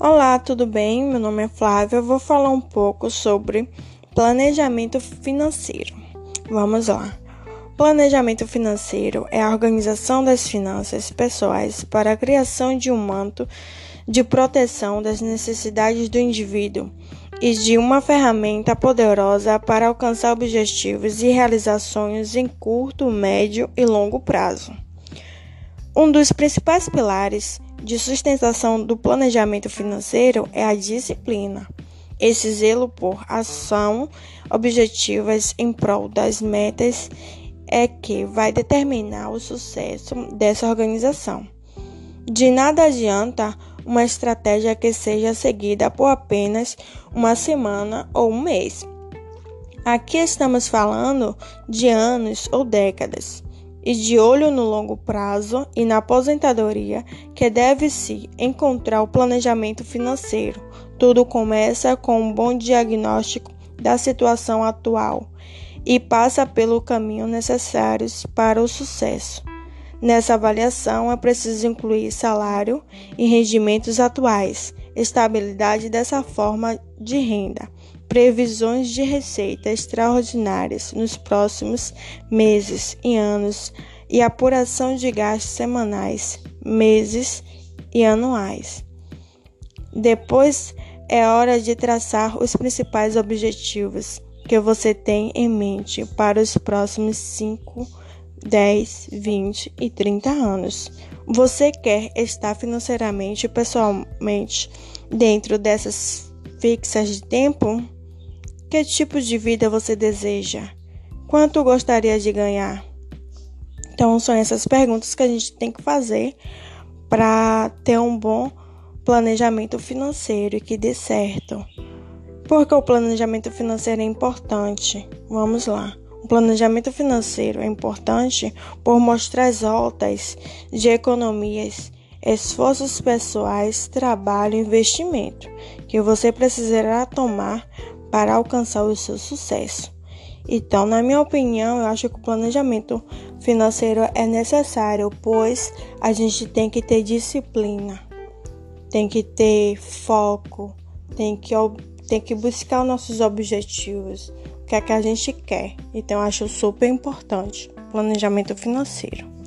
Olá, tudo bem? Meu nome é Flávia. Eu vou falar um pouco sobre planejamento financeiro. Vamos lá. Planejamento financeiro é a organização das finanças pessoais para a criação de um manto de proteção das necessidades do indivíduo e de uma ferramenta poderosa para alcançar objetivos e realizar sonhos em curto, médio e longo prazo. Um dos principais pilares de sustentação do planejamento financeiro é a disciplina. Esse zelo por ação objetivas em prol das metas é que vai determinar o sucesso dessa organização. De nada adianta uma estratégia que seja seguida por apenas uma semana ou um mês. Aqui estamos falando de anos ou décadas e de olho no longo prazo e na aposentadoria, que deve-se encontrar o planejamento financeiro. Tudo começa com um bom diagnóstico da situação atual e passa pelo caminho necessários para o sucesso. Nessa avaliação é preciso incluir salário e rendimentos atuais, estabilidade dessa forma de renda, previsões de receita extraordinárias nos próximos meses e anos e apuração de gastos semanais, meses e anuais. Depois é hora de traçar os principais objetivos que você tem em mente para os próximos 5, 10, 20 e 30 anos. Você quer estar financeiramente e pessoalmente dentro dessas fixas de tempo? Que tipo de vida você deseja? Quanto gostaria de ganhar? Então, são essas perguntas que a gente tem que fazer para ter um bom planejamento financeiro e que dê certo. Porque o planejamento financeiro é importante. Vamos lá. O planejamento financeiro é importante por mostrar as rotas de economias, esforços pessoais, trabalho e investimento que você precisará tomar para alcançar o seu sucesso. Então, na minha opinião, eu acho que o planejamento financeiro é necessário, pois a gente tem que ter disciplina, tem que ter foco, tem que, tem que buscar os nossos objetivos, o que é que a gente quer. Então, eu acho super importante planejamento financeiro.